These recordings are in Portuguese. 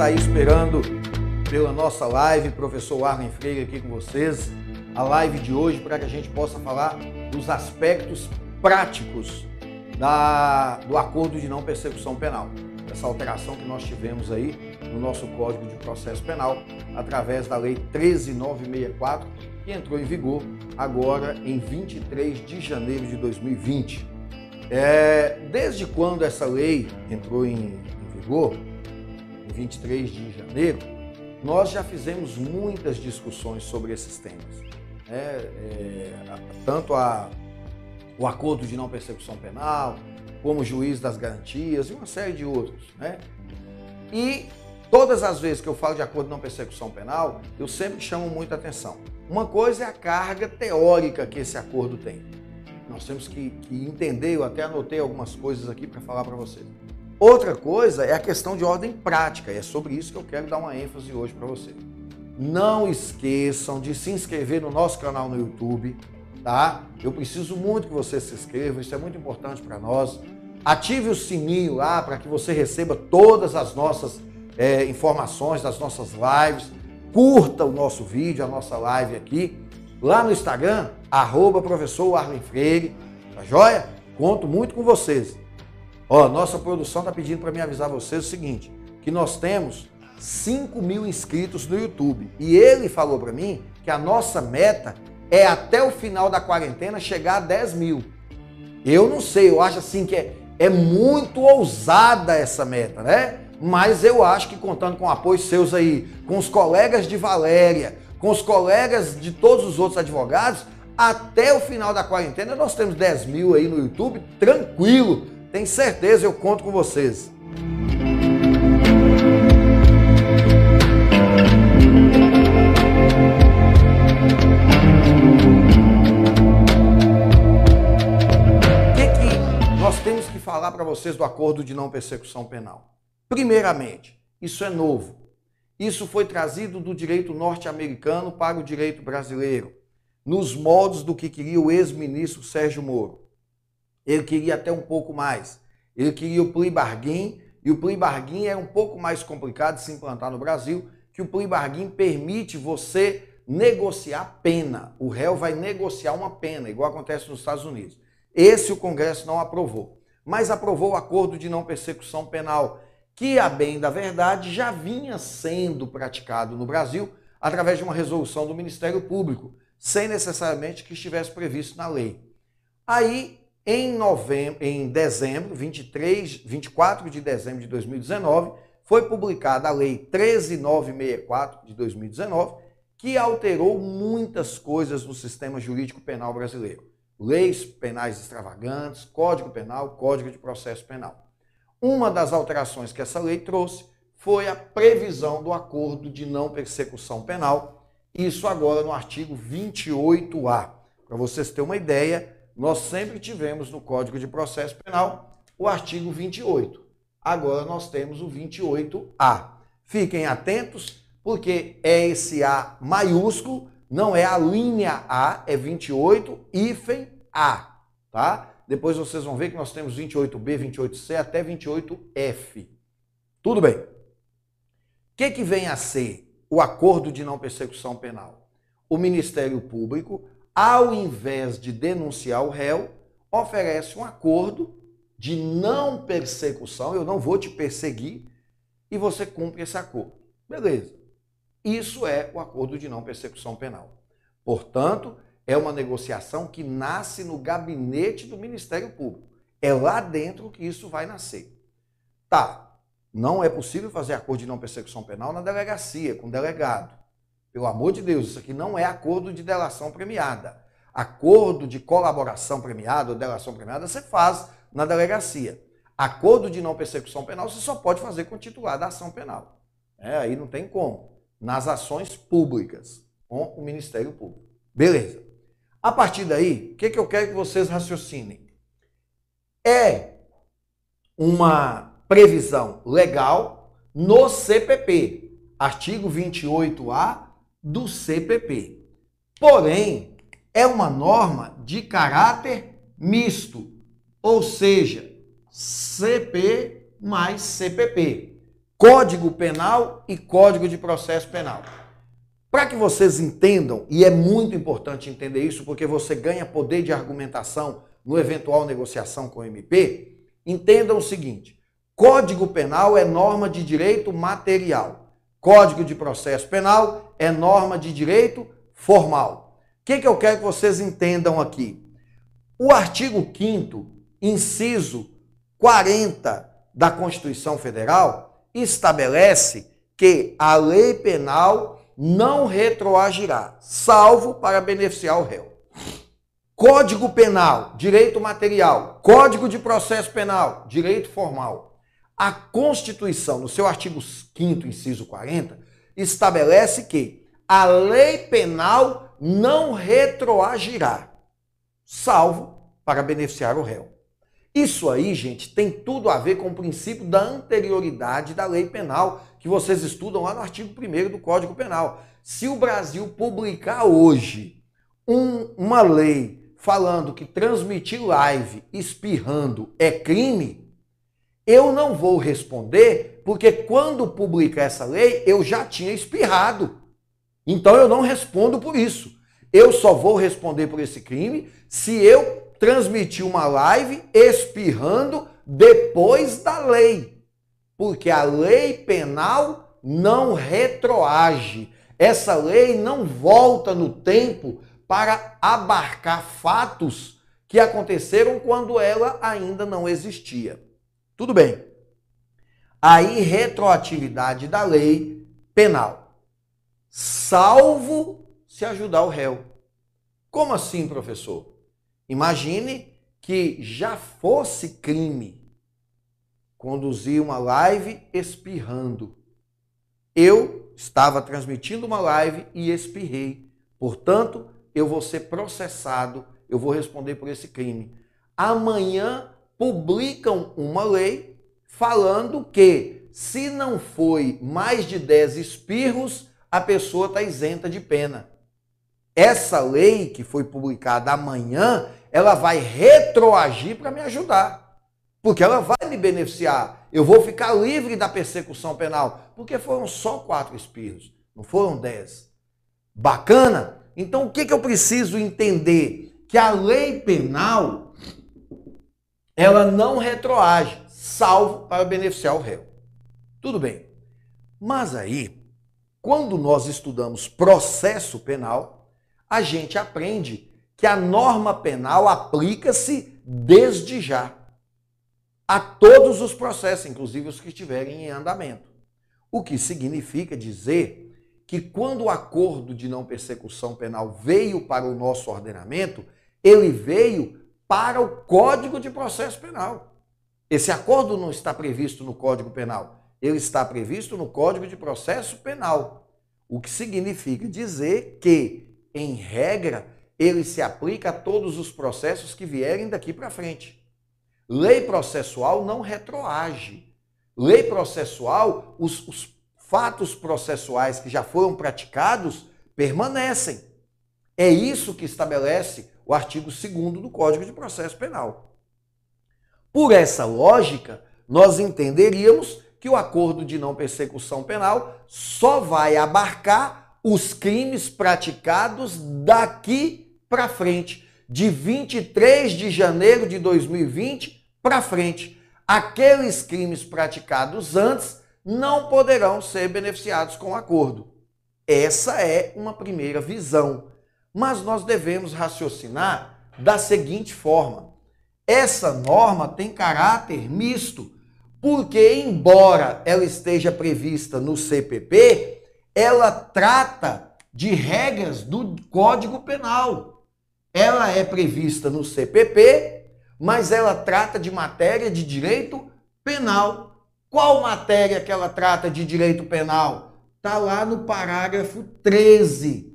está aí esperando pela nossa live, professor Arlen Freire aqui com vocês. A live de hoje para que a gente possa falar dos aspectos práticos da, do acordo de não persecução penal. Essa alteração que nós tivemos aí no nosso Código de Processo Penal através da Lei 13964, que entrou em vigor agora em 23 de janeiro de 2020. É, desde quando essa lei entrou em, em vigor, em 23 de janeiro, nós já fizemos muitas discussões sobre esses temas. É, é, tanto a, o acordo de não persecução penal, como o juiz das garantias e uma série de outros. Né? E todas as vezes que eu falo de acordo de não persecução penal, eu sempre chamo muita atenção. Uma coisa é a carga teórica que esse acordo tem. Nós temos que, que entender, eu até anotei algumas coisas aqui para falar para vocês. Outra coisa é a questão de ordem prática, e é sobre isso que eu quero dar uma ênfase hoje para vocês. Não esqueçam de se inscrever no nosso canal no YouTube, tá? Eu preciso muito que você se inscreva, isso é muito importante para nós. Ative o sininho lá para que você receba todas as nossas é, informações das nossas lives. Curta o nosso vídeo, a nossa live aqui. Lá no Instagram, arroba professor Arlen Freire, tá joia? Conto muito com vocês. Ó, nossa produção está pedindo para me avisar vocês o seguinte, que nós temos 5 mil inscritos no YouTube. E ele falou para mim que a nossa meta é até o final da quarentena chegar a 10 mil. Eu não sei, eu acho assim que é, é muito ousada essa meta, né? Mas eu acho que contando com o apoio seus aí, com os colegas de Valéria, com os colegas de todos os outros advogados, até o final da quarentena nós temos 10 mil aí no YouTube, tranquilo tem certeza, eu conto com vocês. O que, que nós temos que falar para vocês do acordo de não persecução penal? Primeiramente, isso é novo. Isso foi trazido do direito norte-americano para o direito brasileiro, nos moldes do que queria o ex-ministro Sérgio Moro. Ele queria até um pouco mais. Ele queria o plea bargain, e o plea bargain é um pouco mais complicado de se implantar no Brasil, que o plea bargain permite você negociar pena. O réu vai negociar uma pena, igual acontece nos Estados Unidos. Esse o Congresso não aprovou, mas aprovou o acordo de não persecução penal, que, a bem da verdade, já vinha sendo praticado no Brasil através de uma resolução do Ministério Público, sem necessariamente que estivesse previsto na lei. Aí em novembro, em dezembro, 23, 24 de dezembro de 2019, foi publicada a Lei 13964 de 2019, que alterou muitas coisas no sistema jurídico penal brasileiro. Leis penais extravagantes, Código Penal, Código de Processo Penal. Uma das alterações que essa lei trouxe foi a previsão do acordo de não persecução penal, isso agora no artigo 28A. Para vocês terem uma ideia, nós sempre tivemos no Código de Processo Penal o artigo 28. Agora nós temos o 28A. Fiquem atentos, porque é esse A maiúsculo, não é a linha A, é 28 hífen A, tá? Depois vocês vão ver que nós temos 28B, 28C até 28F. Tudo bem. O que, que vem a ser o acordo de não persecução penal? O Ministério Público ao invés de denunciar o réu, oferece um acordo de não persecução, eu não vou te perseguir, e você cumpre esse acordo. Beleza. Isso é o acordo de não persecução penal. Portanto, é uma negociação que nasce no gabinete do Ministério Público. É lá dentro que isso vai nascer. Tá, não é possível fazer acordo de não persecução penal na delegacia, com delegado. Pelo amor de Deus, isso aqui não é acordo de delação premiada. Acordo de colaboração premiada ou delação premiada você faz na delegacia. Acordo de não persecução penal você só pode fazer com o titular da ação penal. É, aí não tem como. Nas ações públicas, com o Ministério Público. Beleza. A partir daí, o que, que eu quero que vocês raciocinem? É uma previsão legal no CPP, artigo 28A do CPP. Porém, é uma norma de caráter misto, ou seja, CP mais CPP. Código Penal e Código de Processo Penal. Para que vocês entendam, e é muito importante entender isso, porque você ganha poder de argumentação no eventual negociação com o MP, entendam o seguinte: Código Penal é norma de direito material. Código de Processo Penal é norma de direito formal. O que, que eu quero que vocês entendam aqui? O artigo 5 inciso 40 da Constituição Federal estabelece que a lei penal não retroagirá, salvo para beneficiar o réu. Código Penal, direito material. Código de processo penal, direito formal. A Constituição, no seu artigo 5 inciso 40, estabelece que a lei penal não retroagirá, salvo para beneficiar o réu. Isso aí, gente, tem tudo a ver com o princípio da anterioridade da lei penal, que vocês estudam lá no artigo 1 do Código Penal. Se o Brasil publicar hoje um, uma lei falando que transmitir live espirrando é crime, eu não vou responder, porque quando publicar essa lei eu já tinha espirrado. Então eu não respondo por isso. Eu só vou responder por esse crime se eu transmitir uma live espirrando depois da lei. Porque a lei penal não retroage. Essa lei não volta no tempo para abarcar fatos que aconteceram quando ela ainda não existia. Tudo bem. A irretroatividade da lei penal, salvo se ajudar o réu. Como assim, professor? Imagine que já fosse crime conduzir uma live espirrando. Eu estava transmitindo uma live e espirrei. Portanto, eu vou ser processado, eu vou responder por esse crime. Amanhã publicam uma lei falando que se não foi mais de 10 espirros, a pessoa está isenta de pena. Essa lei que foi publicada amanhã, ela vai retroagir para me ajudar. Porque ela vai me beneficiar. Eu vou ficar livre da persecução penal. Porque foram só quatro espirros, não foram dez. Bacana? Então o que, que eu preciso entender? Que a lei penal, ela não retroage, salvo para beneficiar o réu. Tudo bem. Mas aí, quando nós estudamos processo penal, a gente aprende que a norma penal aplica-se desde já a todos os processos, inclusive os que estiverem em andamento. O que significa dizer que quando o acordo de não persecução penal veio para o nosso ordenamento, ele veio para o Código de Processo Penal. Esse acordo não está previsto no Código Penal, ele está previsto no Código de Processo Penal. O que significa dizer que, em regra, ele se aplica a todos os processos que vierem daqui para frente. Lei processual não retroage. Lei processual, os, os fatos processuais que já foram praticados permanecem. É isso que estabelece o artigo 2 do Código de Processo Penal. Por essa lógica, nós entenderíamos que o acordo de não persecução penal só vai abarcar os crimes praticados daqui para frente, de 23 de janeiro de 2020 para frente. Aqueles crimes praticados antes não poderão ser beneficiados com o acordo. Essa é uma primeira visão. Mas nós devemos raciocinar da seguinte forma: essa norma tem caráter misto, porque, embora ela esteja prevista no CPP, ela trata de regras do Código Penal ela é prevista no CPP, mas ela trata de matéria de direito penal. Qual matéria que ela trata de direito penal? Está lá no parágrafo 13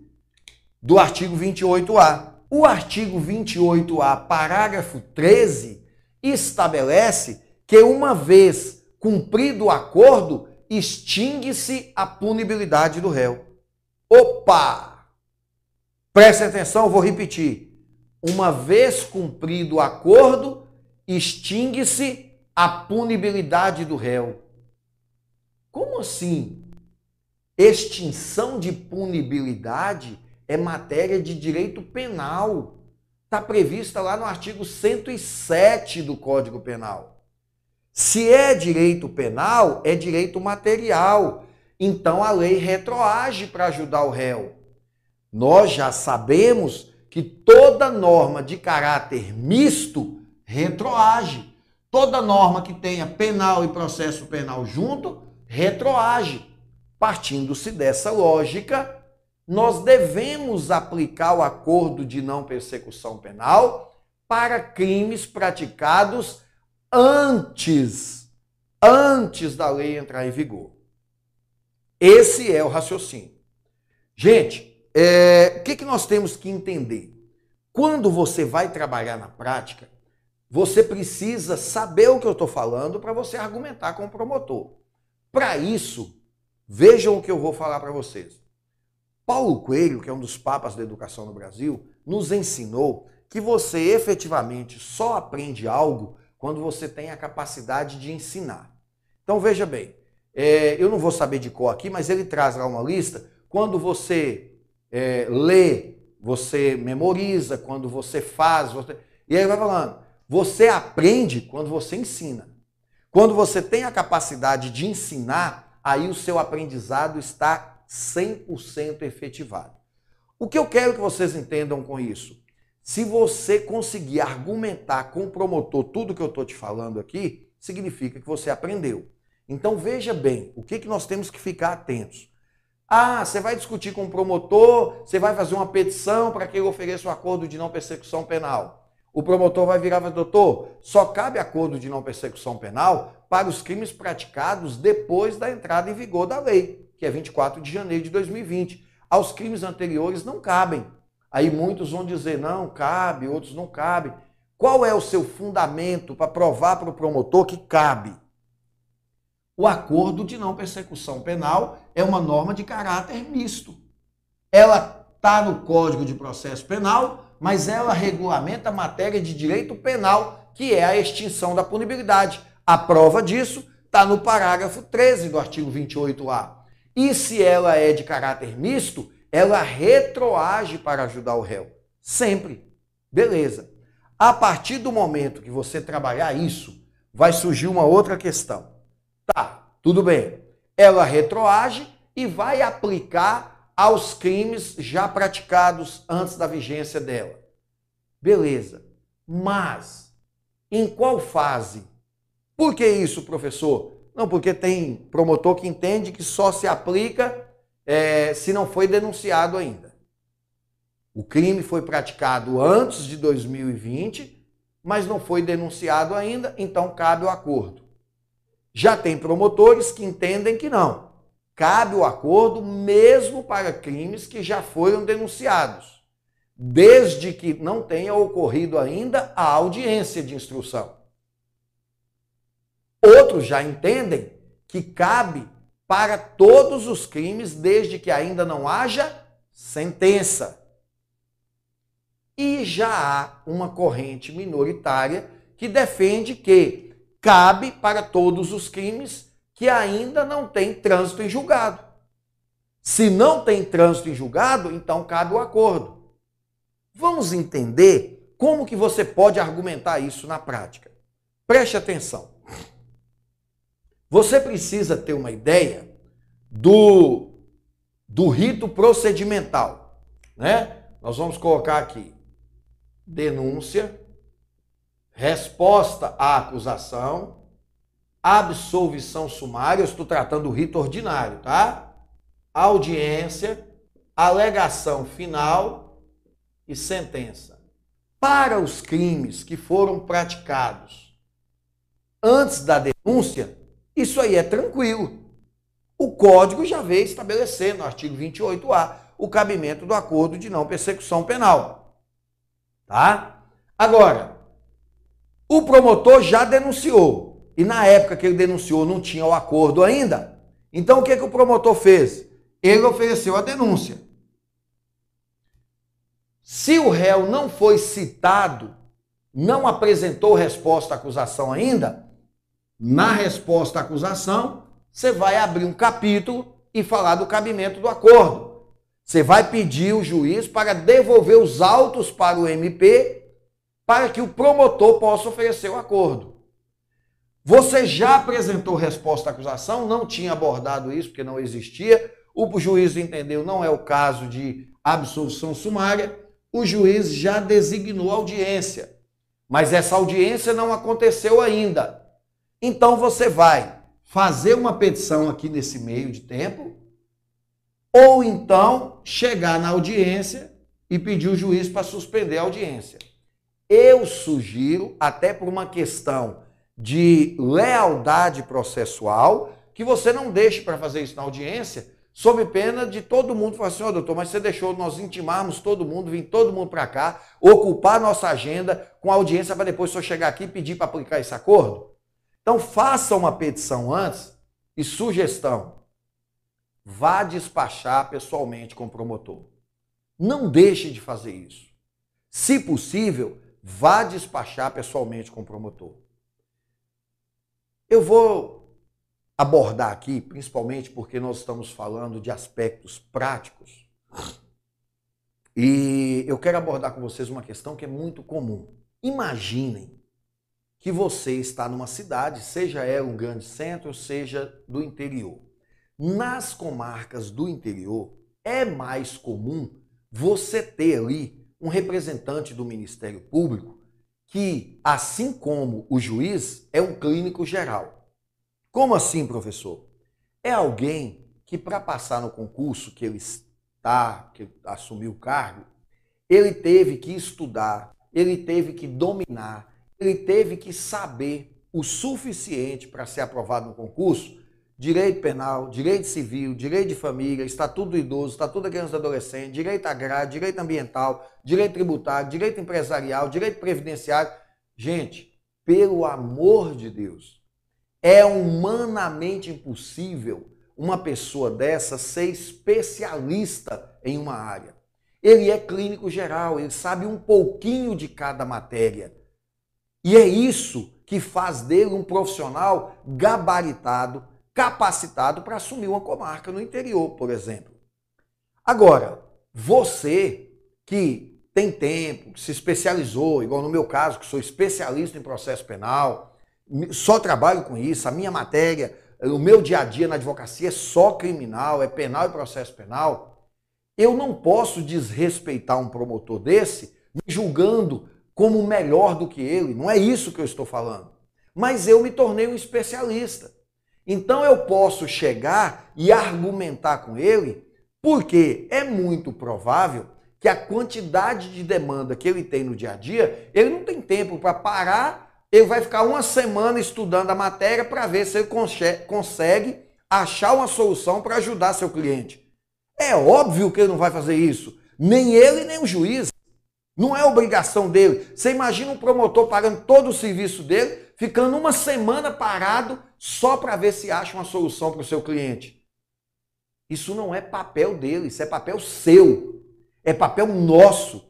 do artigo 28A. O artigo 28A, parágrafo 13, estabelece que uma vez cumprido o acordo, extingue-se a punibilidade do réu. Opa! Preste atenção, vou repetir. Uma vez cumprido o acordo, extingue-se a punibilidade do réu. Como assim? Extinção de punibilidade é matéria de direito penal. Está prevista lá no artigo 107 do Código Penal. Se é direito penal, é direito material. Então a lei retroage para ajudar o réu. Nós já sabemos que toda norma de caráter misto retroage. Toda norma que tenha penal e processo penal junto, retroage. Partindo-se dessa lógica, nós devemos aplicar o acordo de não persecução penal para crimes praticados antes, antes da lei entrar em vigor. Esse é o raciocínio. Gente, é, o que, que nós temos que entender? Quando você vai trabalhar na prática, você precisa saber o que eu estou falando para você argumentar com o promotor. Para isso, vejam o que eu vou falar para vocês. Paulo Coelho, que é um dos papas da educação no Brasil, nos ensinou que você efetivamente só aprende algo quando você tem a capacidade de ensinar. Então veja bem, é, eu não vou saber de cor aqui, mas ele traz lá uma lista. Quando você é, lê, você memoriza, quando você faz, você... e aí vai falando. Você aprende quando você ensina. Quando você tem a capacidade de ensinar, aí o seu aprendizado está 100% efetivado. O que eu quero que vocês entendam com isso? Se você conseguir argumentar com o promotor tudo que eu estou te falando aqui, significa que você aprendeu. Então veja bem, o que, que nós temos que ficar atentos. Ah, você vai discutir com o promotor, você vai fazer uma petição para que ele ofereça o um acordo de não persecução penal. O promotor vai virar e doutor, só cabe acordo de não persecução penal para os crimes praticados depois da entrada em vigor da lei, que é 24 de janeiro de 2020. Aos crimes anteriores não cabem. Aí muitos vão dizer, não, cabe, outros não cabem. Qual é o seu fundamento para provar para o promotor que cabe? O acordo de não persecução penal é uma norma de caráter misto. Ela está no Código de Processo Penal, mas ela regulamenta a matéria de direito penal, que é a extinção da punibilidade. A prova disso está no parágrafo 13 do artigo 28A. E se ela é de caráter misto, ela retroage para ajudar o réu. Sempre. Beleza. A partir do momento que você trabalhar isso, vai surgir uma outra questão. Tá, tudo bem. Ela retroage e vai aplicar aos crimes já praticados antes da vigência dela. Beleza. Mas em qual fase? Por que isso, professor? Não, porque tem promotor que entende que só se aplica é, se não foi denunciado ainda. O crime foi praticado antes de 2020, mas não foi denunciado ainda, então cabe o acordo. Já tem promotores que entendem que não cabe o acordo mesmo para crimes que já foram denunciados, desde que não tenha ocorrido ainda a audiência de instrução. Outros já entendem que cabe para todos os crimes desde que ainda não haja sentença. E já há uma corrente minoritária que defende que cabe para todos os crimes que ainda não tem trânsito em julgado. Se não tem trânsito em julgado, então cabe o acordo. Vamos entender como que você pode argumentar isso na prática. Preste atenção. Você precisa ter uma ideia do, do rito procedimental, né? Nós vamos colocar aqui denúncia, resposta à acusação, absolvição sumária, eu estou tratando do rito ordinário, tá? Audiência, alegação final e sentença. Para os crimes que foram praticados antes da denúncia, isso aí é tranquilo. O código já veio estabelecer no artigo 28A o cabimento do acordo de não persecução penal. Tá? Agora, o promotor já denunciou e na época que ele denunciou não tinha o acordo ainda, então o que, que o promotor fez? Ele ofereceu a denúncia. Se o réu não foi citado, não apresentou resposta à acusação ainda, na resposta à acusação, você vai abrir um capítulo e falar do cabimento do acordo. Você vai pedir o juiz para devolver os autos para o MP para que o promotor possa oferecer o acordo. Você já apresentou resposta à acusação, não tinha abordado isso porque não existia. O juiz entendeu, não é o caso de absolução sumária. O juiz já designou audiência, mas essa audiência não aconteceu ainda. Então você vai fazer uma petição aqui nesse meio de tempo, ou então chegar na audiência e pedir o juiz para suspender a audiência. Eu sugiro, até por uma questão de lealdade processual, que você não deixe para fazer isso na audiência, sob pena de todo mundo falar assim, oh, doutor, mas você deixou nós intimarmos todo mundo, vir todo mundo para cá, ocupar nossa agenda com audiência para depois só chegar aqui e pedir para aplicar esse acordo? Então faça uma petição antes e sugestão. Vá despachar pessoalmente com o promotor. Não deixe de fazer isso. Se possível, vá despachar pessoalmente com o promotor. Eu vou abordar aqui, principalmente porque nós estamos falando de aspectos práticos, e eu quero abordar com vocês uma questão que é muito comum. Imaginem que você está numa cidade, seja ela um grande centro, seja do interior. Nas comarcas do interior, é mais comum você ter ali um representante do Ministério Público que, assim como o juiz, é um clínico geral. Como assim, professor? É alguém que, para passar no concurso que ele está, que assumiu o cargo, ele teve que estudar, ele teve que dominar, ele teve que saber o suficiente para ser aprovado no concurso direito penal, direito civil, direito de família, estatuto do idoso, estatuto da criança e adolescente, direito agrário, direito ambiental, direito tributário, direito empresarial, direito previdenciário. Gente, pelo amor de Deus, é humanamente impossível uma pessoa dessa ser especialista em uma área. Ele é clínico geral, ele sabe um pouquinho de cada matéria. E é isso que faz dele um profissional gabaritado, capacitado para assumir uma comarca no interior, por exemplo. Agora, você que tem tempo, que se especializou, igual no meu caso, que sou especialista em processo penal, só trabalho com isso, a minha matéria, o meu dia a dia na advocacia é só criminal, é penal e processo penal. Eu não posso desrespeitar um promotor desse me julgando como melhor do que ele. Não é isso que eu estou falando. Mas eu me tornei um especialista. Então eu posso chegar e argumentar com ele, porque é muito provável que a quantidade de demanda que ele tem no dia a dia, ele não tem tempo para parar, ele vai ficar uma semana estudando a matéria para ver se ele consegue achar uma solução para ajudar seu cliente. É óbvio que ele não vai fazer isso. Nem ele, nem o juiz. Não é obrigação dele. Você imagina um promotor pagando todo o serviço dele, ficando uma semana parado só para ver se acha uma solução para o seu cliente. Isso não é papel dele, isso é papel seu. É papel nosso.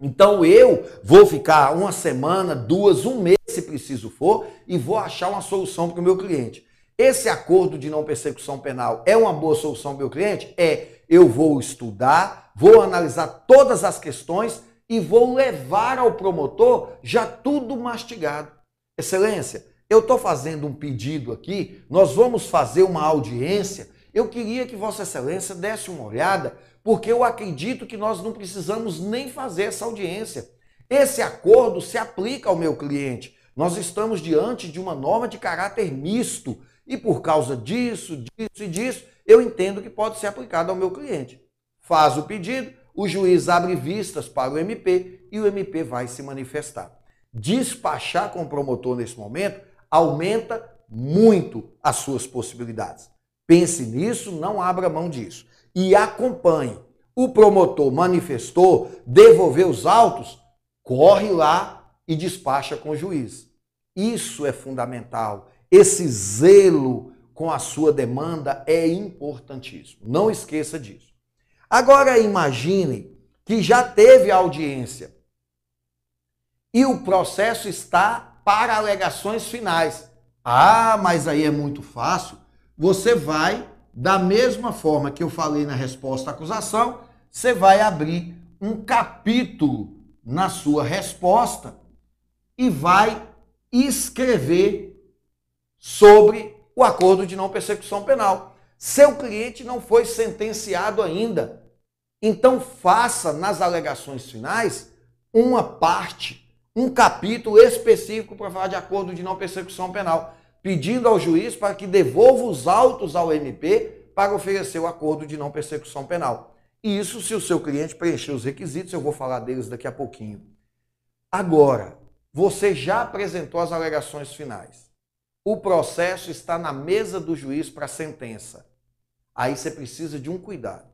Então eu vou ficar uma semana, duas, um mês, se preciso for, e vou achar uma solução para o meu cliente. Esse acordo de não persecução penal é uma boa solução para o meu cliente? É. Eu vou estudar, vou analisar todas as questões e vou levar ao promotor já tudo mastigado. Excelência, eu estou fazendo um pedido aqui, nós vamos fazer uma audiência. Eu queria que Vossa Excelência desse uma olhada, porque eu acredito que nós não precisamos nem fazer essa audiência. Esse acordo se aplica ao meu cliente. Nós estamos diante de uma norma de caráter misto e por causa disso, disso e disso, eu entendo que pode ser aplicado ao meu cliente. Faz o pedido, o juiz abre vistas para o MP e o MP vai se manifestar. Despachar com o promotor nesse momento aumenta muito as suas possibilidades. Pense nisso, não abra mão disso. E acompanhe. O promotor manifestou, devolveu os autos, corre lá e despacha com o juiz. Isso é fundamental. Esse zelo com a sua demanda é importantíssimo. Não esqueça disso. Agora imagine que já teve audiência e o processo está para alegações finais. Ah, mas aí é muito fácil, você vai, da mesma forma que eu falei na resposta à acusação, você vai abrir um capítulo na sua resposta e vai escrever sobre o acordo de não persecução penal. Seu cliente não foi sentenciado ainda. Então faça nas alegações finais uma parte, um capítulo específico para falar de acordo de não persecução penal, pedindo ao juiz para que devolva os autos ao MP para oferecer o acordo de não persecução penal. E isso se o seu cliente preencher os requisitos, eu vou falar deles daqui a pouquinho. Agora, você já apresentou as alegações finais. O processo está na mesa do juiz para sentença. Aí você precisa de um cuidado.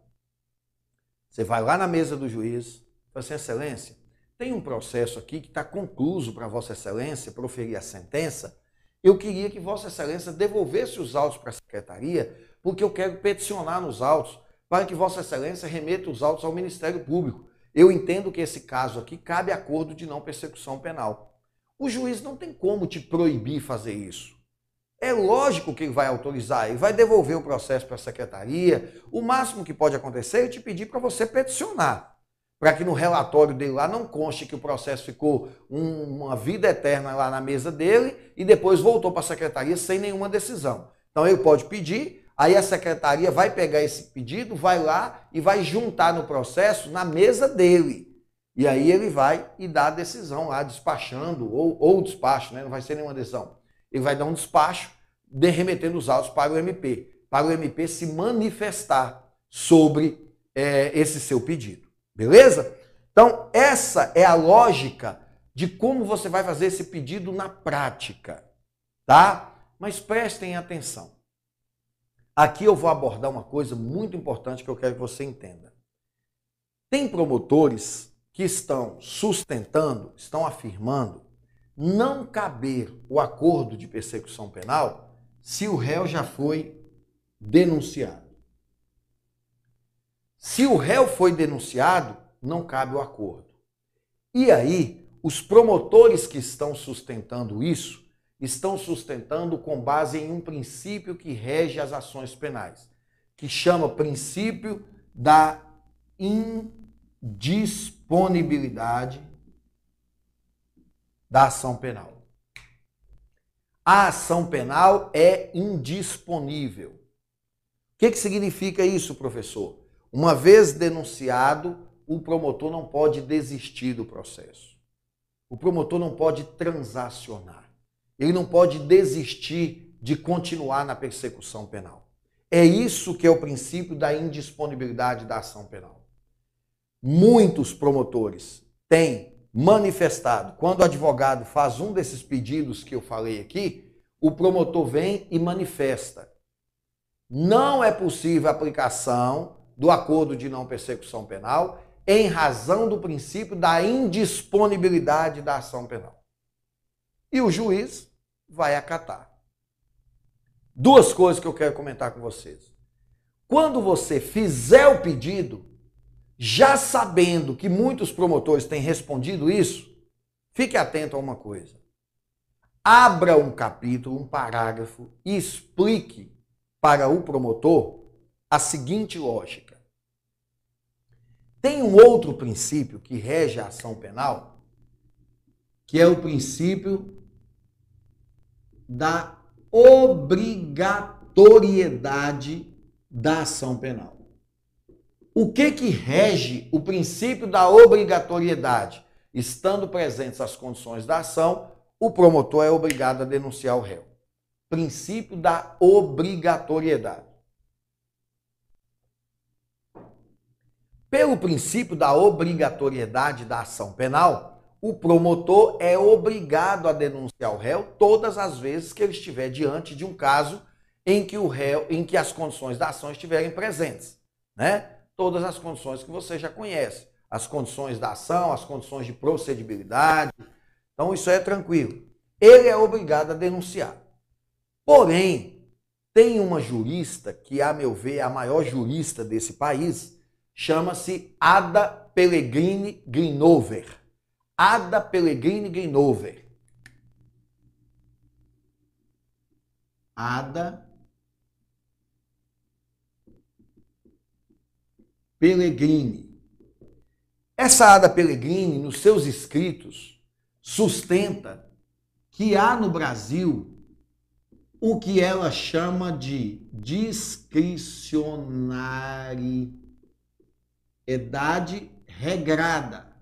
Você vai lá na mesa do juiz, fala assim, excelência, tem um processo aqui que está concluso para Vossa Excelência proferir a sentença. Eu queria que Vossa Excelência devolvesse os autos para a secretaria, porque eu quero peticionar nos autos para que Vossa Excelência remeta os autos ao Ministério Público. Eu entendo que esse caso aqui cabe acordo de não persecução penal. O juiz não tem como te proibir fazer isso. É lógico que ele vai autorizar, ele vai devolver o processo para a secretaria. O máximo que pode acontecer é te pedir para você peticionar, para que no relatório dele lá não conste que o processo ficou um, uma vida eterna lá na mesa dele e depois voltou para a secretaria sem nenhuma decisão. Então ele pode pedir, aí a secretaria vai pegar esse pedido, vai lá e vai juntar no processo na mesa dele. E aí ele vai e dá a decisão lá, despachando, ou, ou despacho, né? não vai ser nenhuma decisão. Ele vai dar um despacho, de, remetendo os autos para o MP, para o MP se manifestar sobre é, esse seu pedido. Beleza? Então, essa é a lógica de como você vai fazer esse pedido na prática, tá? Mas prestem atenção. Aqui eu vou abordar uma coisa muito importante que eu quero que você entenda. Tem promotores que estão sustentando, estão afirmando não caber o acordo de persecução penal se o réu já foi denunciado. Se o réu foi denunciado, não cabe o acordo. E aí, os promotores que estão sustentando isso estão sustentando com base em um princípio que rege as ações penais, que chama princípio da indisposição disponibilidade da ação penal. A ação penal é indisponível. O que, que significa isso, professor? Uma vez denunciado, o promotor não pode desistir do processo. O promotor não pode transacionar. Ele não pode desistir de continuar na persecução penal. É isso que é o princípio da indisponibilidade da ação penal muitos promotores têm manifestado, quando o advogado faz um desses pedidos que eu falei aqui, o promotor vem e manifesta. Não é possível a aplicação do acordo de não persecução penal em razão do princípio da indisponibilidade da ação penal. E o juiz vai acatar. Duas coisas que eu quero comentar com vocês. Quando você fizer o pedido, já sabendo que muitos promotores têm respondido isso, fique atento a uma coisa. Abra um capítulo, um parágrafo e explique para o promotor a seguinte lógica. Tem um outro princípio que rege a ação penal, que é o princípio da obrigatoriedade da ação penal. O que que rege o princípio da obrigatoriedade? Estando presentes as condições da ação, o promotor é obrigado a denunciar o réu. Princípio da obrigatoriedade. Pelo princípio da obrigatoriedade da ação penal, o promotor é obrigado a denunciar o réu todas as vezes que ele estiver diante de um caso em que o réu, em que as condições da ação estiverem presentes, né? Todas as condições que você já conhece. As condições da ação, as condições de procedibilidade. Então, isso é tranquilo. Ele é obrigado a denunciar. Porém, tem uma jurista que, a meu ver, é a maior jurista desse país, chama-se Ada Pellegrini Grinover. Ada Pellegrini Grinover. Ada Pellegrini. Essa Ada Pellegrini, nos seus escritos, sustenta que há no Brasil o que ela chama de discricionariedade regrada.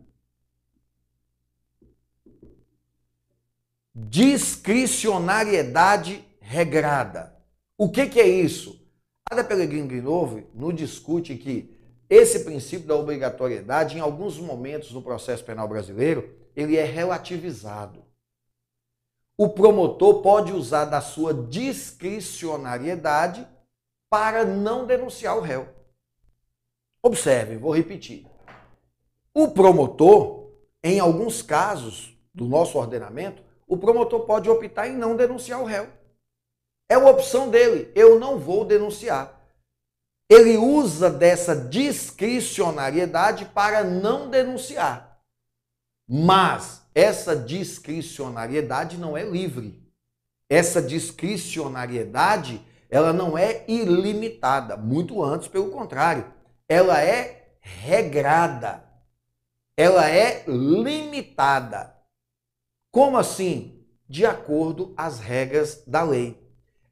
Discricionariedade regrada. O que, que é isso? Ada Pellegrini Grinove nos discute que esse princípio da obrigatoriedade, em alguns momentos no processo penal brasileiro, ele é relativizado o promotor pode usar da sua discricionariedade para não denunciar o réu. Observe, vou repetir. O promotor, em alguns casos do nosso ordenamento, o promotor pode optar em não denunciar o réu. É uma opção dele. Eu não vou denunciar. Ele usa dessa discricionariedade para não denunciar. Mas essa discricionariedade não é livre. Essa discricionariedade, ela não é ilimitada, muito antes, pelo contrário, ela é regrada. Ela é limitada. Como assim? De acordo às regras da lei.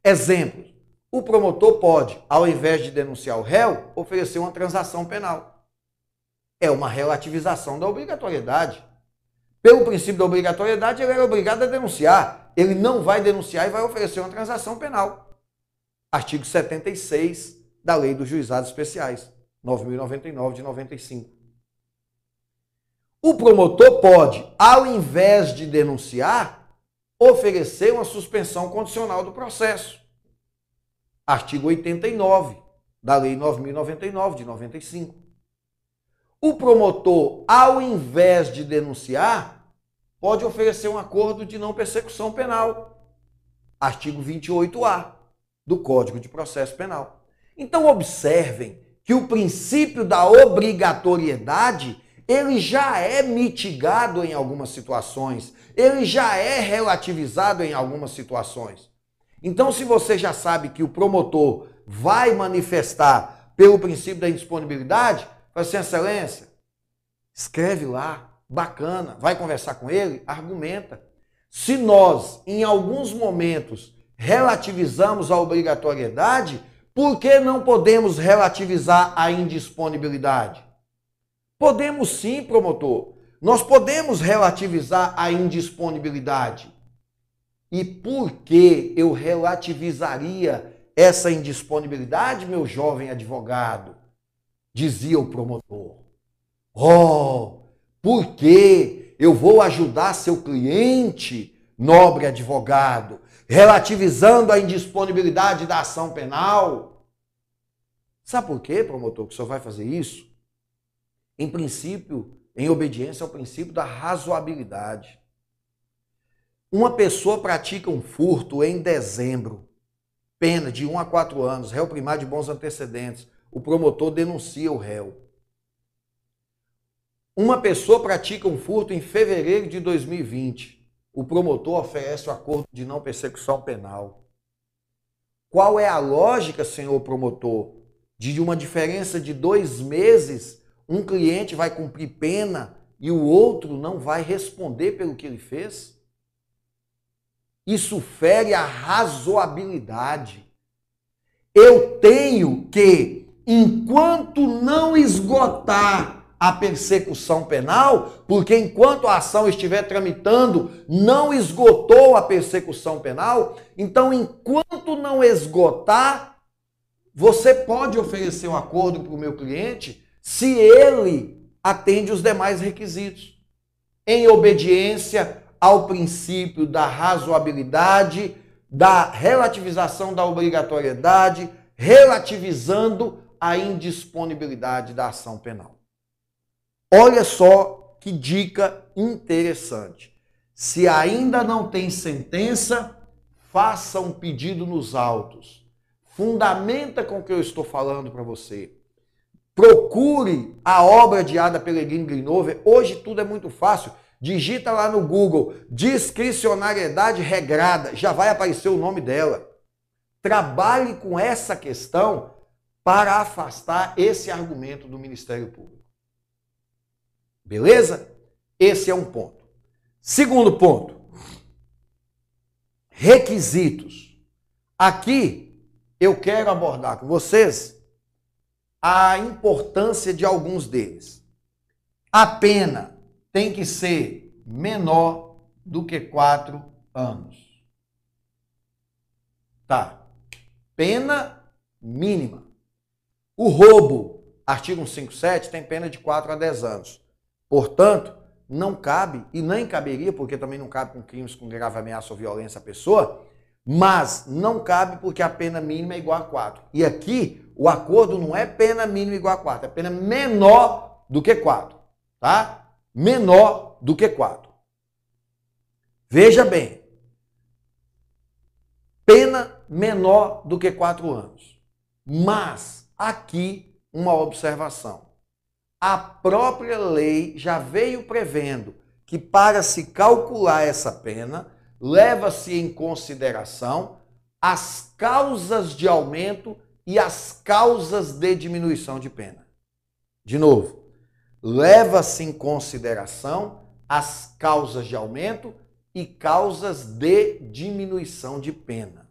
Exemplo: o promotor pode, ao invés de denunciar o réu, oferecer uma transação penal. É uma relativização da obrigatoriedade. Pelo princípio da obrigatoriedade, ele era obrigado a denunciar. Ele não vai denunciar e vai oferecer uma transação penal. Artigo 76 da Lei dos Juizados Especiais, 9099 de 95. O promotor pode, ao invés de denunciar, oferecer uma suspensão condicional do processo. Artigo 89 da Lei 9099 de 95. O promotor, ao invés de denunciar, pode oferecer um acordo de não persecução penal. Artigo 28A do Código de Processo Penal. Então observem que o princípio da obrigatoriedade, ele já é mitigado em algumas situações, ele já é relativizado em algumas situações. Então se você já sabe que o promotor vai manifestar pelo princípio da indisponibilidade, Fala assim, excelência, escreve lá, bacana, vai conversar com ele, argumenta. Se nós, em alguns momentos, relativizamos a obrigatoriedade, por que não podemos relativizar a indisponibilidade? Podemos sim, promotor. Nós podemos relativizar a indisponibilidade. E por que eu relativizaria essa indisponibilidade, meu jovem advogado? dizia o promotor. Oh, por que eu vou ajudar seu cliente, nobre advogado, relativizando a indisponibilidade da ação penal? Sabe por quê, promotor, que o senhor vai fazer isso? Em princípio, em obediência ao princípio da razoabilidade. Uma pessoa pratica um furto em dezembro, pena de 1 a 4 anos, réu primário de bons antecedentes o promotor denuncia o réu. Uma pessoa pratica um furto em fevereiro de 2020. O promotor oferece o acordo de não persecução penal. Qual é a lógica, senhor promotor, de uma diferença de dois meses, um cliente vai cumprir pena e o outro não vai responder pelo que ele fez? Isso fere a razoabilidade. Eu tenho que enquanto não esgotar a persecução penal, porque enquanto a ação estiver tramitando, não esgotou a persecução penal, então enquanto não esgotar, você pode oferecer um acordo para o meu cliente se ele atende os demais requisitos, em obediência ao princípio da razoabilidade, da relativização da obrigatoriedade, relativizando a indisponibilidade da ação penal. Olha só que dica interessante. Se ainda não tem sentença, faça um pedido nos autos. Fundamenta com o que eu estou falando para você. Procure a obra de Ada Pellegrini Grinover. Hoje tudo é muito fácil. Digita lá no Google discricionariedade regrada, já vai aparecer o nome dela. Trabalhe com essa questão para afastar esse argumento do Ministério Público. Beleza? Esse é um ponto. Segundo ponto, requisitos. Aqui eu quero abordar com vocês a importância de alguns deles. A pena tem que ser menor do que quatro anos. Tá. Pena mínima. O roubo, artigo 157, tem pena de 4 a 10 anos. Portanto, não cabe, e nem caberia, porque também não cabe com crimes com grave ameaça ou violência à pessoa, mas não cabe porque a pena mínima é igual a 4. E aqui, o acordo não é pena mínima igual a 4, é pena menor do que 4, tá? Menor do que 4. Veja bem, pena menor do que 4 anos. Mas, aqui, uma observação a própria lei já veio prevendo que para se calcular essa pena, leva-se em consideração as causas de aumento e as causas de diminuição de pena. De novo, leva-se em consideração as causas de aumento e causas de diminuição de pena.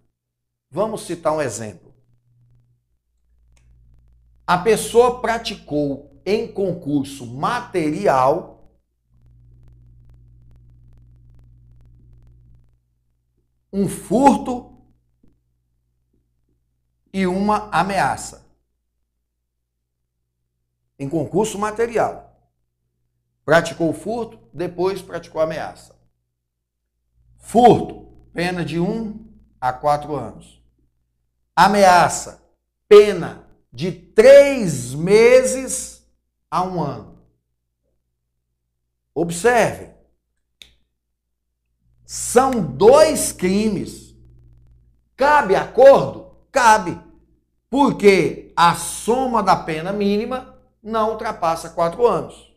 Vamos citar um exemplo. A pessoa praticou em concurso material um furto e uma ameaça. Em concurso material. Praticou furto, depois praticou ameaça. Furto, pena de um a quatro anos. Ameaça, pena de três meses a um ano. Observe. São dois crimes. Cabe acordo? Cabe. Porque a soma da pena mínima não ultrapassa quatro anos.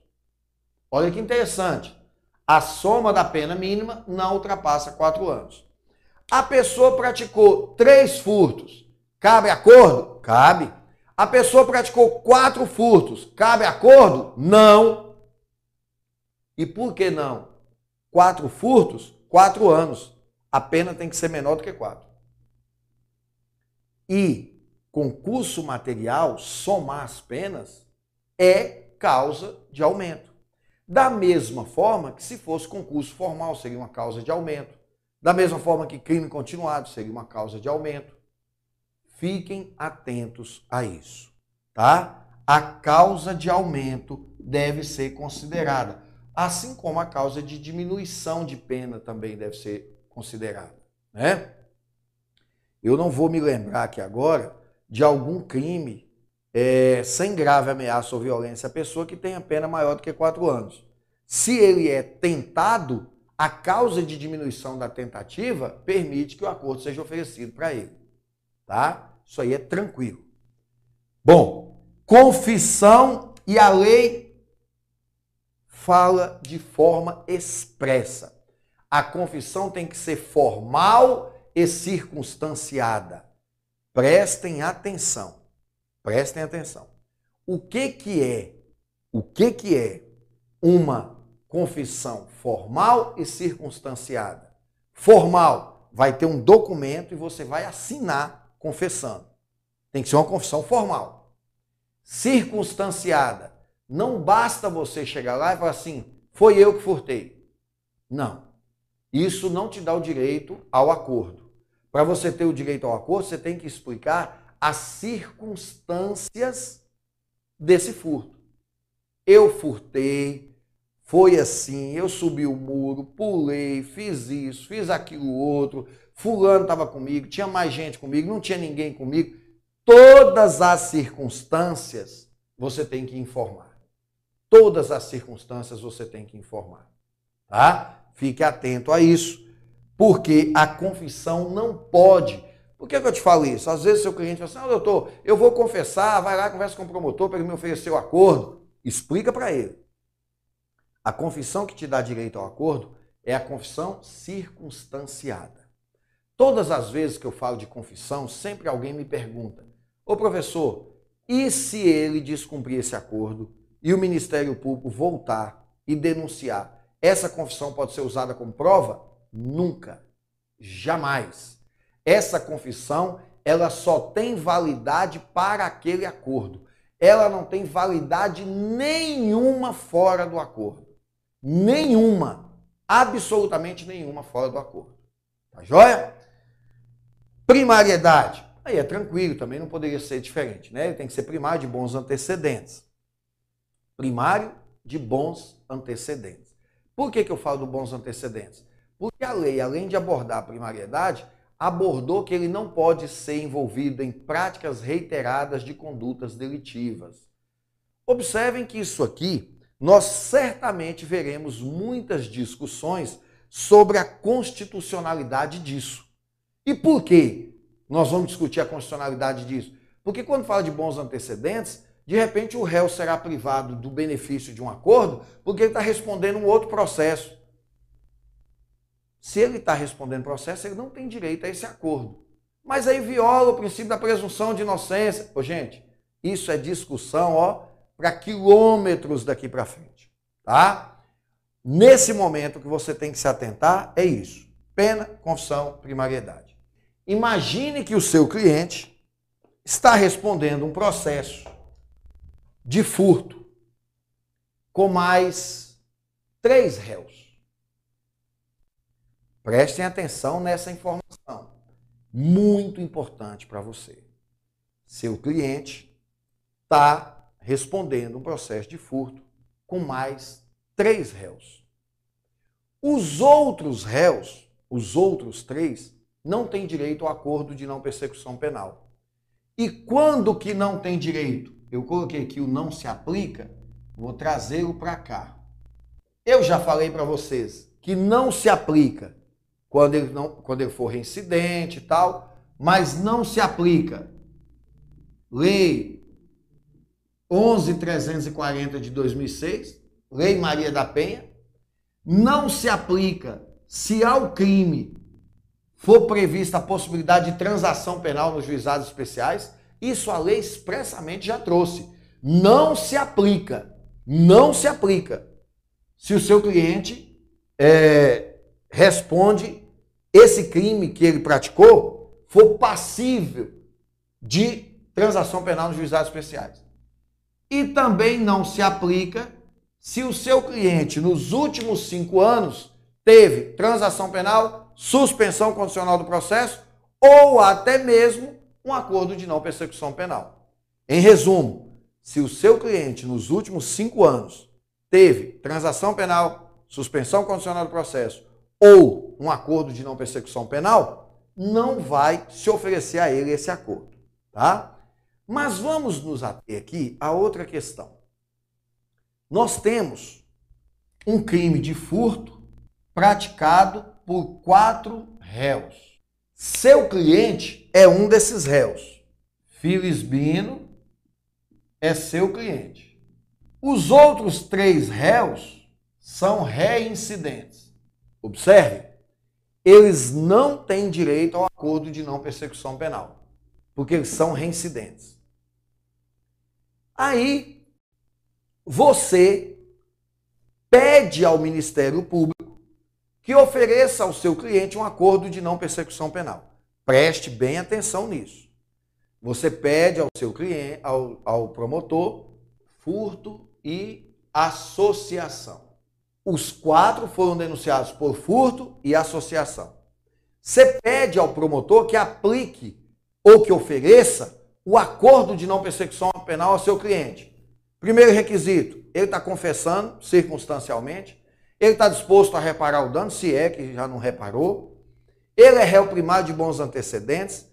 Olha que interessante. A soma da pena mínima não ultrapassa quatro anos. A pessoa praticou três furtos. Cabe acordo? Cabe. A pessoa praticou quatro furtos. Cabe acordo? Não. E por que não? Quatro furtos, quatro anos. A pena tem que ser menor do que quatro. E concurso material, somar as penas, é causa de aumento. Da mesma forma que se fosse concurso formal, seria uma causa de aumento. Da mesma forma que crime continuado seria uma causa de aumento. Fiquem atentos a isso, tá? A causa de aumento deve ser considerada, assim como a causa de diminuição de pena também deve ser considerada, né? Eu não vou me lembrar aqui agora de algum crime é, sem grave ameaça ou violência à pessoa que tenha pena maior do que quatro anos. Se ele é tentado, a causa de diminuição da tentativa permite que o acordo seja oferecido para ele, tá? Isso aí é tranquilo. Bom, confissão e a lei fala de forma expressa. A confissão tem que ser formal e circunstanciada. Prestem atenção. Prestem atenção. O que que é? O que que é uma confissão formal e circunstanciada? Formal, vai ter um documento e você vai assinar confessando. Tem que ser uma confissão formal. Circunstanciada. Não basta você chegar lá e falar assim: foi eu que furtei. Não. Isso não te dá o direito ao acordo. Para você ter o direito ao acordo, você tem que explicar as circunstâncias desse furto. Eu furtei, foi assim, eu subi o muro, pulei, fiz isso, fiz aquilo outro, fulano estava comigo, tinha mais gente comigo, não tinha ninguém comigo. Todas as circunstâncias você tem que informar. Todas as circunstâncias você tem que informar. Tá? Fique atento a isso, porque a confissão não pode. Por que, que eu te falo isso? Às vezes seu cliente fala assim, ah, doutor, eu vou confessar, vai lá, conversa com o promotor para ele me oferecer o acordo. Explica para ele. A confissão que te dá direito ao acordo é a confissão circunstanciada. Todas as vezes que eu falo de confissão, sempre alguém me pergunta: Ô professor, E se ele descumprir esse acordo e o Ministério Público voltar e denunciar, essa confissão pode ser usada como prova? Nunca. Jamais. Essa confissão, ela só tem validade para aquele acordo. Ela não tem validade nenhuma fora do acordo. Nenhuma. Absolutamente nenhuma fora do acordo. Tá joia? Primariedade. Aí é tranquilo, também não poderia ser diferente, né? Ele tem que ser primário de bons antecedentes. Primário de bons antecedentes. Por que, que eu falo do bons antecedentes? Porque a lei, além de abordar a primariedade, abordou que ele não pode ser envolvido em práticas reiteradas de condutas delitivas. Observem que isso aqui, nós certamente veremos muitas discussões sobre a constitucionalidade disso. E por quê? Nós vamos discutir a constitucionalidade disso. Porque quando fala de bons antecedentes, de repente o réu será privado do benefício de um acordo porque ele está respondendo um outro processo. Se ele está respondendo processo, ele não tem direito a esse acordo. Mas aí viola o princípio da presunção de inocência. Ô, gente, isso é discussão, ó, para quilômetros daqui para frente, tá? Nesse momento que você tem que se atentar é isso: pena, confissão, primariedade. Imagine que o seu cliente está respondendo um processo de furto com mais três réus. Prestem atenção nessa informação. Muito importante para você. Seu cliente está respondendo um processo de furto com mais três réus. Os outros réus, os outros três, não têm direito ao acordo de não persecução penal. E quando que não tem direito? Eu coloquei aqui o não se aplica, vou trazê-lo para cá. Eu já falei para vocês que não se aplica quando ele, não, quando ele for reincidente e tal, mas não se aplica. Lei 11.340 de 2006, Lei Maria da Penha, não se aplica se ao crime for prevista a possibilidade de transação penal nos juizados especiais. Isso a lei expressamente já trouxe. Não se aplica, não se aplica se o seu cliente é, responde esse crime que ele praticou for passível de transação penal nos juizados especiais. E também não se aplica se o seu cliente, nos últimos cinco anos, teve transação penal, suspensão condicional do processo ou até mesmo um acordo de não persecução penal. Em resumo, se o seu cliente, nos últimos cinco anos, teve transação penal, suspensão condicional do processo ou um acordo de não persecução penal, não vai se oferecer a ele esse acordo, tá? Mas vamos nos ater aqui a outra questão. Nós temos um crime de furto praticado por quatro réus. Seu cliente é um desses réus. Filisbino é seu cliente. Os outros três réus são reincidentes. Observe, eles não têm direito ao acordo de não persecução penal, porque eles são reincidentes. Aí, você pede ao Ministério Público que ofereça ao seu cliente um acordo de não persecução penal. Preste bem atenção nisso. Você pede ao seu cliente, ao, ao promotor, furto e associação. Os quatro foram denunciados por furto e associação. Você pede ao promotor que aplique ou que ofereça o acordo de não persecução penal ao seu cliente. Primeiro requisito, ele está confessando circunstancialmente, ele está disposto a reparar o dano, se é que já não reparou, ele é réu primário de bons antecedentes,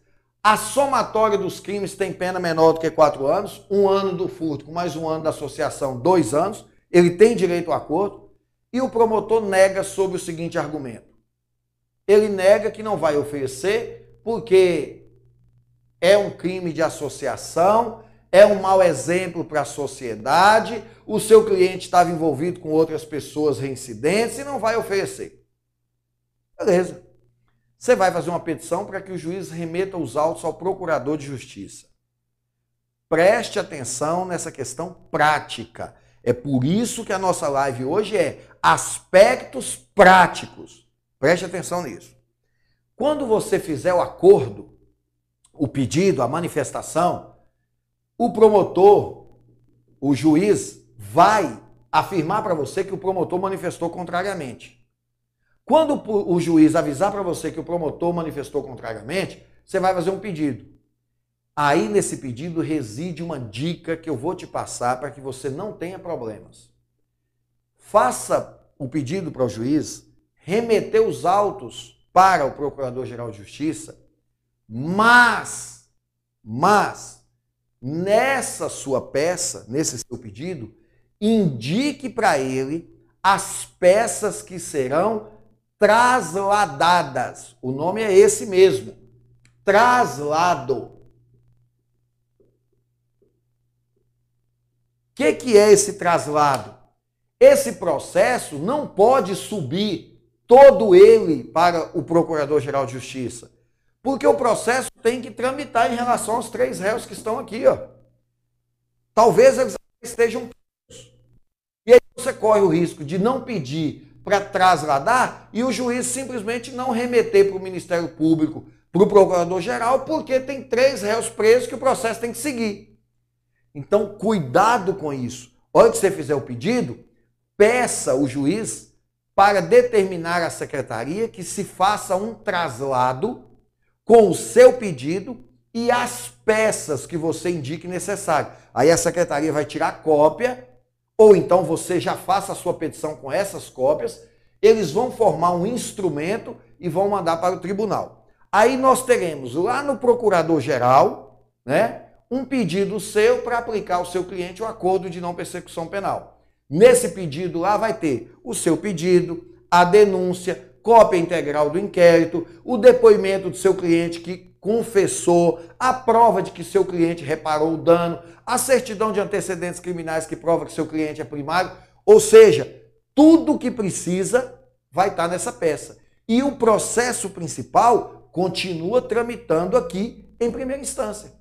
a somatória dos crimes tem pena menor do que quatro anos, um ano do furto com mais um ano da associação, dois anos, ele tem direito ao acordo, e o promotor nega sob o seguinte argumento: ele nega que não vai oferecer porque é um crime de associação, é um mau exemplo para a sociedade, o seu cliente estava envolvido com outras pessoas reincidentes e não vai oferecer. Beleza. Você vai fazer uma petição para que o juiz remeta os autos ao procurador de justiça. Preste atenção nessa questão prática. É por isso que a nossa live hoje é aspectos práticos. Preste atenção nisso. Quando você fizer o acordo, o pedido, a manifestação, o promotor, o juiz, vai afirmar para você que o promotor manifestou contrariamente. Quando o juiz avisar para você que o promotor manifestou contrariamente, você vai fazer um pedido. Aí nesse pedido reside uma dica que eu vou te passar para que você não tenha problemas. Faça o pedido para o juiz remeter os autos para o Procurador-Geral de Justiça, mas, mas, nessa sua peça, nesse seu pedido, indique para ele as peças que serão trasladadas. O nome é esse mesmo, traslado. que, que é esse traslado? Esse processo não pode subir todo ele para o Procurador-Geral de Justiça, porque o processo tem que tramitar em relação aos três réus que estão aqui. Ó. Talvez eles estejam presos. E aí você corre o risco de não pedir para trasladar e o juiz simplesmente não remeter para o Ministério Público, para o Procurador-Geral, porque tem três réus presos que o processo tem que seguir. Então, cuidado com isso. Hora que você fizer o pedido, peça o juiz para determinar à secretaria que se faça um traslado com o seu pedido e as peças que você indique necessário. Aí a secretaria vai tirar cópia, ou então você já faça a sua petição com essas cópias, eles vão formar um instrumento e vão mandar para o tribunal. Aí nós teremos lá no procurador-geral, né? um pedido seu para aplicar ao seu cliente o acordo de não persecução penal. Nesse pedido lá vai ter o seu pedido, a denúncia, cópia integral do inquérito, o depoimento do seu cliente que confessou, a prova de que seu cliente reparou o dano, a certidão de antecedentes criminais que prova que seu cliente é primário, ou seja, tudo o que precisa vai estar nessa peça. E o processo principal continua tramitando aqui em primeira instância.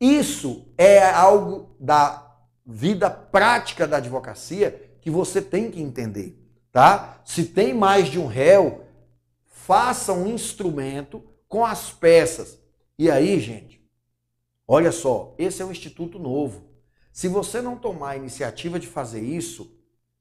Isso é algo da vida prática da advocacia que você tem que entender, tá? Se tem mais de um réu, faça um instrumento com as peças. E aí, gente, olha só, esse é um instituto novo. Se você não tomar a iniciativa de fazer isso,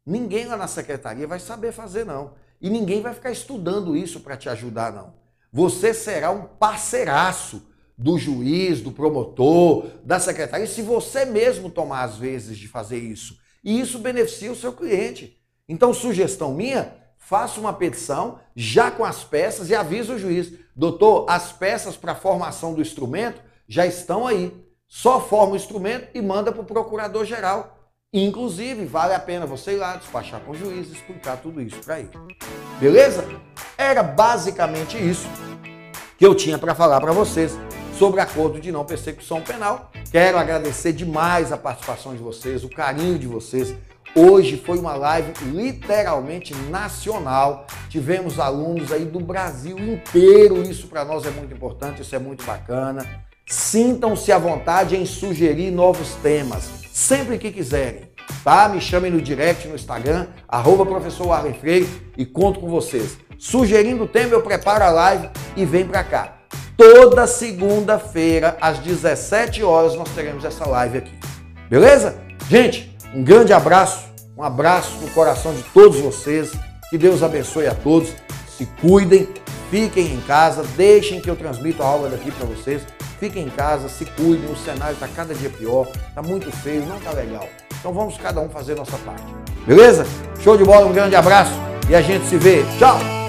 ninguém lá na secretaria vai saber fazer não. E ninguém vai ficar estudando isso para te ajudar não. Você será um parceiraço do juiz, do promotor, da secretaria, se você mesmo tomar as vezes de fazer isso. E isso beneficia o seu cliente. Então, sugestão minha, faça uma petição já com as peças e avisa o juiz. Doutor, as peças para formação do instrumento já estão aí. Só forma o instrumento e manda para o procurador-geral. Inclusive, vale a pena você ir lá despachar com o juiz e explicar tudo isso para ele. Beleza? Era basicamente isso que eu tinha para falar para vocês sobre acordo de não persecução penal. Quero agradecer demais a participação de vocês, o carinho de vocês. Hoje foi uma live literalmente nacional. Tivemos alunos aí do Brasil inteiro. Isso para nós é muito importante, isso é muito bacana. Sintam-se à vontade em sugerir novos temas, sempre que quiserem. Tá? Me chamem no direct no Instagram, arroba professor Freire e conto com vocês. Sugerindo o tema, eu preparo a live e vem para cá. Toda segunda-feira, às 17 horas, nós teremos essa live aqui. Beleza? Gente, um grande abraço, um abraço no coração de todos vocês. Que Deus abençoe a todos. Se cuidem, fiquem em casa, deixem que eu transmito a aula daqui para vocês. Fiquem em casa, se cuidem, o cenário está cada dia pior, está muito feio, não está legal. Então vamos cada um fazer nossa parte. Beleza? Show de bola, um grande abraço e a gente se vê. Tchau!